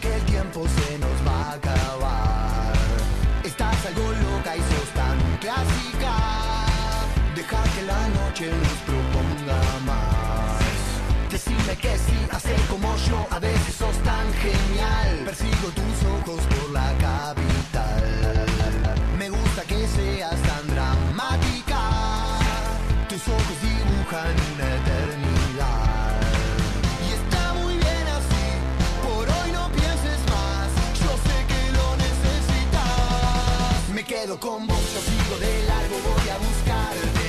que el tiempo se nos va a acabar. Estás algo loca y sos tan clásica. Deja que la noche nos proponga más. Decime que sí, hacer como yo, a veces sos tan genial. Persigo tus ojos quedo con vos, yo sigo de largo, voy a buscarte.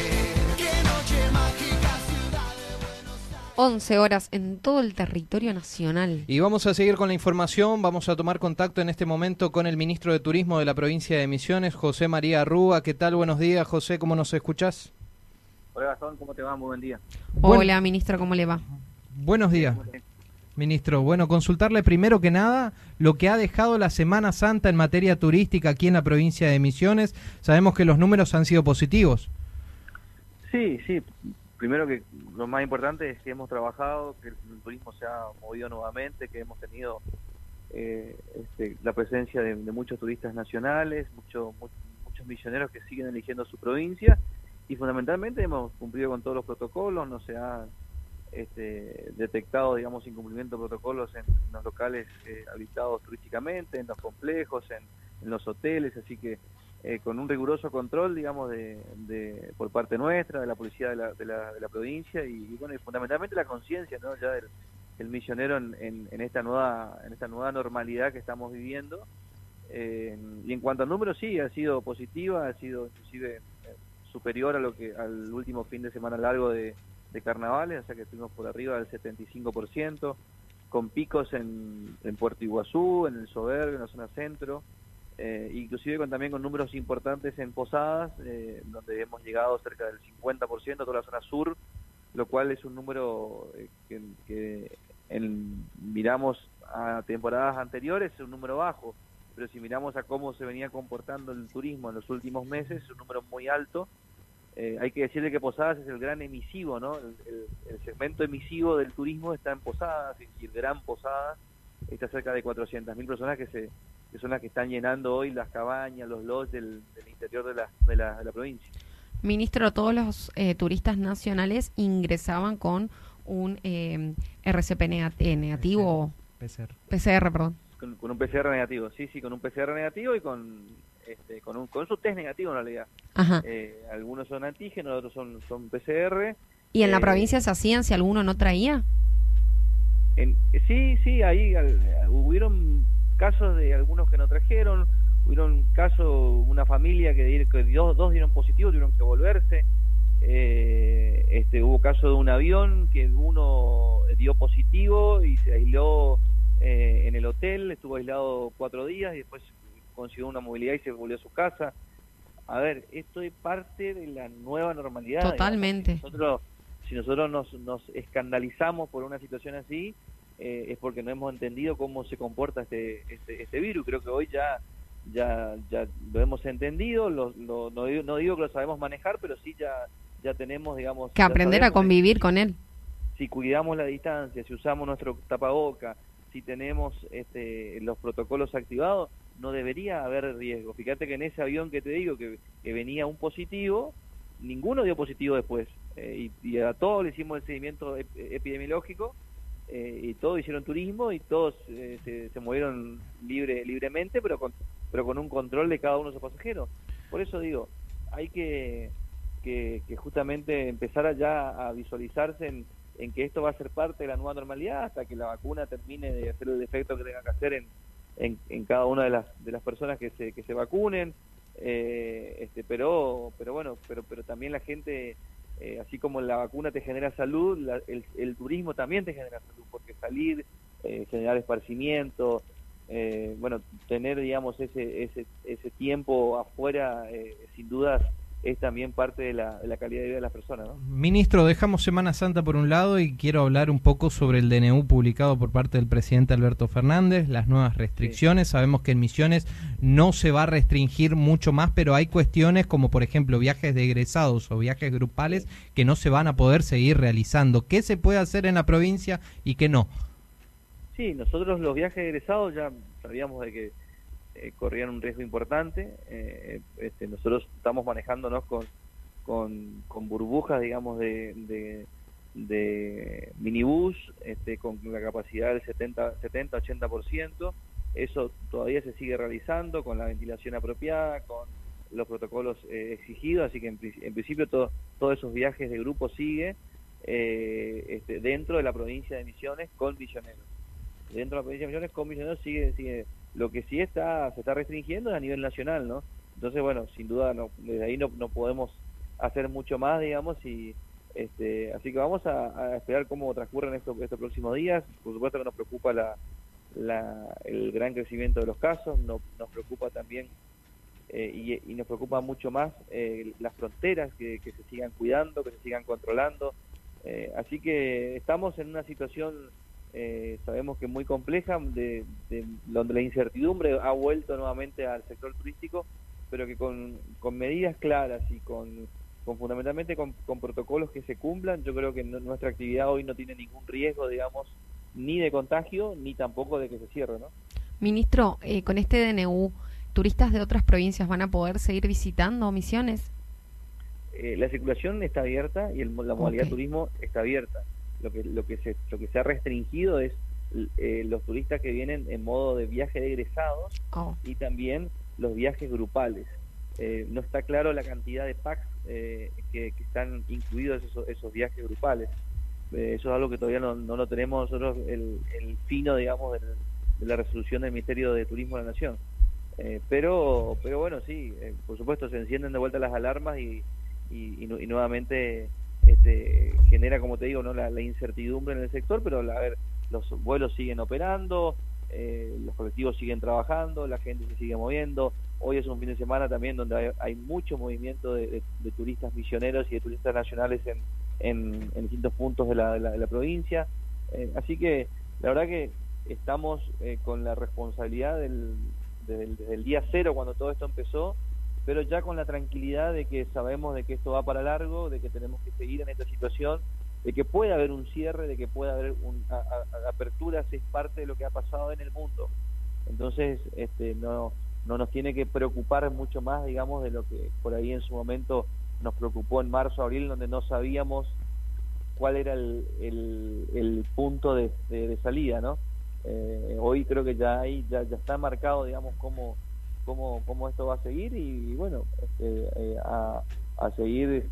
Qué noche mágica, ciudad de Buenos Aires. 11 horas en todo el territorio nacional. Y vamos a seguir con la información. Vamos a tomar contacto en este momento con el ministro de Turismo de la provincia de Misiones, José María Rúa. ¿Qué tal? Buenos días, José. ¿Cómo nos escuchás? Hola Gastón, ¿cómo te va? Muy buen día. Bueno. Hola, ministro, ¿cómo le va? Buenos días. Ministro. Bueno, consultarle primero que nada lo que ha dejado la Semana Santa en materia turística aquí en la provincia de Misiones. Sabemos que los números han sido positivos. Sí, sí. Primero que lo más importante es que hemos trabajado, que el turismo se ha movido nuevamente, que hemos tenido eh, este, la presencia de, muchos turistas nacionales, mucho- mu- muchos misioneros que siguen eligiendo su provincia y fundamentalmente hemos cumplido con todos los protocolos, no se ha este, detectado, digamos, incumplimiento de protocolos en los locales eh, habitados turísticamente, en los complejos, en, los hoteles, así que eh, con un riguroso control, digamos, de, de- por parte nuestra, de la policía de la, de la, de la provincia y, bueno, y fundamentalmente la conciencia, ¿no? Ya del, del misionero en, en, en esta nueva en esta nueva normalidad que estamos viviendo. Eh, y en cuanto a números, sí, ha sido positiva, ha sido inclusive eh, superior a lo que al último fin de semana largo de, de carnavales, o sea que estuvimos por arriba del 75%, con picos en, Puerto Iguazú, en el Soberbio, en la zona centro, eh, inclusive con, también con números importantes en Posadas, eh, donde hemos llegado cerca del 50%, toda la zona sur, lo cual es un número eh, que, que en- miramos a temporadas anteriores, es un número bajo, pero si miramos a cómo se venía comportando el turismo en los últimos meses, es un número muy alto. Eh, hay que decirle que Posadas es el gran emisivo, ¿no? El, el- el segmento emisivo del turismo está en Posadas, y el gran Posadas está cerca de 400.000 personas que se que son las que están llenando hoy las cabañas, los lodges del, del interior de la, de la, de la provincia. Ministro, todos los eh, turistas nacionales ingresaban con un eh, RCP nega- eh, negativo, PCR. PCR, perdón. Con, con un PCR negativo, sí, sí, con un PCR negativo y con este, con, un, con su test negativo en realidad. Ajá. Eh, algunos son antígenos, otros son, son PCR. ¿Y en la eh, provincia se hacían si alguno no traía? En, sí, sí, ahí al- hubieron casos de algunos que no trajeron, hubieron casos, una familia que, que dos, dos dieron positivo, tuvieron que volverse. Eh, este, hubo caso de un avión que uno dio positivo y se aisló eh, en el hotel, estuvo aislado cuatro días y después consiguió una movilidad y se volvió a su casa. A ver, esto es parte de la nueva normalidad. Totalmente. Si nosotros, si nosotros nos, nos escandalizamos por una situación así, eh, es porque no hemos entendido cómo se comporta este, este, este virus. Creo que hoy ya ya ya lo hemos entendido, lo, lo- no, digo, no digo que lo sabemos manejar, pero sí ya ya tenemos, digamos... Que aprender a convivir con él. si cuidamos la distancia, si usamos nuestro tapaboca, si tenemos este, los protocolos activados, no debería haber riesgo. Fíjate que en ese avión que te digo que, que venía un positivo, ninguno dio positivo después. Eh, y, a todos le hicimos el seguimiento ep- epidemiológico eh, y todos hicieron turismo y todos eh, se, se movieron libre, libremente, pero con, pero con un control de cada uno de sus pasajeros. Por eso digo, hay que, que, que justamente empezar a ya a visualizarse en, en que esto va a ser parte de la nueva normalidad hasta que la vacuna termine de hacer el efecto que tenga que hacer en, en, en cada una de las, de las personas que se, que se vacunen. Eh, este, pero, pero bueno, pero, pero también la gente, eh, así como la vacuna te genera salud, la- el, turismo también te genera salud, porque salir, eh, generar esparcimiento, eh, bueno, tener, digamos, ese, ese, ese tiempo afuera, eh, sin dudas, es también parte de la, de la calidad de vida de las personas. ¿no? Ministro, dejamos Semana Santa por un lado y quiero hablar un poco sobre el DNU publicado por parte del presidente Alberto Fernández, las nuevas restricciones. Sabemos que en Misiones no se va a restringir mucho más, pero hay cuestiones como por ejemplo viajes de egresados o viajes grupales que no se van a poder seguir realizando. ¿Qué se puede hacer en la provincia y qué no? Sí, nosotros los viajes de egresados ya sabíamos de que eh, corrían un riesgo importante. Eh, este, nosotros estamos manejándonos con, con, burbujas, digamos, de, de, minibús, este, con la capacidad del 70-80%. Eso todavía se sigue realizando con la ventilación apropiada, con los protocolos eh, exigidos, así que en, en principio todo, todos esos viajes de grupo sigue eh, este, dentro de la provincia de Misiones con misioneros. Dentro de la provincia de Misiones con misioneros sigue, sigue lo que sí está se está restringiendo es a nivel nacional, ¿no? Entonces, bueno, sin duda no, desde ahí no, no podemos hacer mucho más, digamos, y este, así que vamos a, esperar cómo transcurren estos, estos próximos días. Por supuesto que nos preocupa la, la, el gran crecimiento de los casos, no, nos preocupa también eh, y, y, nos preocupa mucho más eh, las fronteras, que, que, se sigan cuidando, que se sigan controlando. Eh, así que estamos en una situación eh, sabemos que muy compleja, de, de, donde la incertidumbre ha vuelto nuevamente al sector turístico, pero que con, con medidas claras y con, con fundamentalmente con, con, protocolos que se cumplan, yo creo que no, nuestra actividad hoy no tiene ningún riesgo, digamos, ni de contagio, ni tampoco de que se cierre, ¿no? Ministro, eh, con este DNU, ¿turistas de otras provincias van a poder seguir visitando misiones? Eh, la circulación está abierta y el, la modalidad okay. turismo está abierta lo que lo que se lo que se ha restringido es eh, los turistas que vienen en modo de viaje de egresados oh. y también los viajes grupales. Eh, no está claro la cantidad de packs eh, que, que, están incluidos esos, esos viajes grupales. Eh, eso es algo que todavía no, no lo tenemos nosotros el, el fino digamos del, de la resolución del Ministerio de Turismo de la Nación. Eh, pero pero bueno sí por supuesto se encienden de vuelta las alarmas y, y, y, y nuevamente este, genera, como te digo, no la, la, incertidumbre en el sector, pero a ver, los vuelos siguen operando, eh, los colectivos siguen trabajando, la gente se sigue moviendo. Hoy es un fin de semana también donde hay, hay mucho movimiento de, de, turistas misioneros y de turistas nacionales en, en, distintos puntos de la, de la, la provincia. Eh, así que la verdad que estamos eh, con la responsabilidad del, del, del día cero cuando todo esto empezó pero ya con la tranquilidad de que sabemos de que esto va para largo, de que tenemos que seguir en esta situación, de que puede haber un cierre, de que puede haber un, a, a, aperturas, es parte de lo que ha pasado en el mundo. Entonces, este, no, no nos tiene que preocupar mucho más, digamos, de lo que por ahí en su momento nos preocupó en marzo, abril, donde no sabíamos cuál era el, el, punto de, de, de, salida, ¿no? Eh, hoy creo que ya hay, ya, ya está marcado, digamos, cómo cómo, cómo esto va a seguir y, y bueno, este, eh, a, a, seguir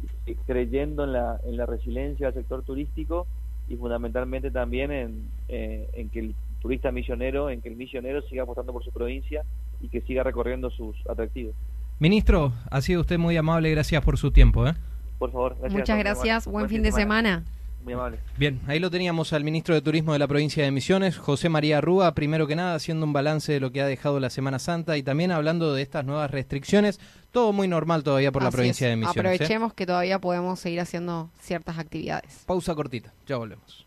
creyendo en la, en la resiliencia del sector turístico y fundamentalmente también en, eh, en que el turista misionero, en que el misionero siga apostando por su provincia y que siga recorriendo sus atractivos. Ministro, ha sido usted muy amable, gracias por su tiempo. ¿eh? Por favor, gracias. Muchas gracias, buen, buen fin de semana. semana. Muy amable. Bien, ahí lo teníamos al ministro de Turismo de la provincia de Misiones, José María Rúa, primero que nada haciendo un balance de lo que ha dejado la Semana Santa y también hablando de estas nuevas restricciones. Todo muy normal todavía por Así la provincia es. de Misiones. Aprovechemos ¿eh? que todavía podemos seguir haciendo ciertas actividades. Pausa cortita, ya volvemos.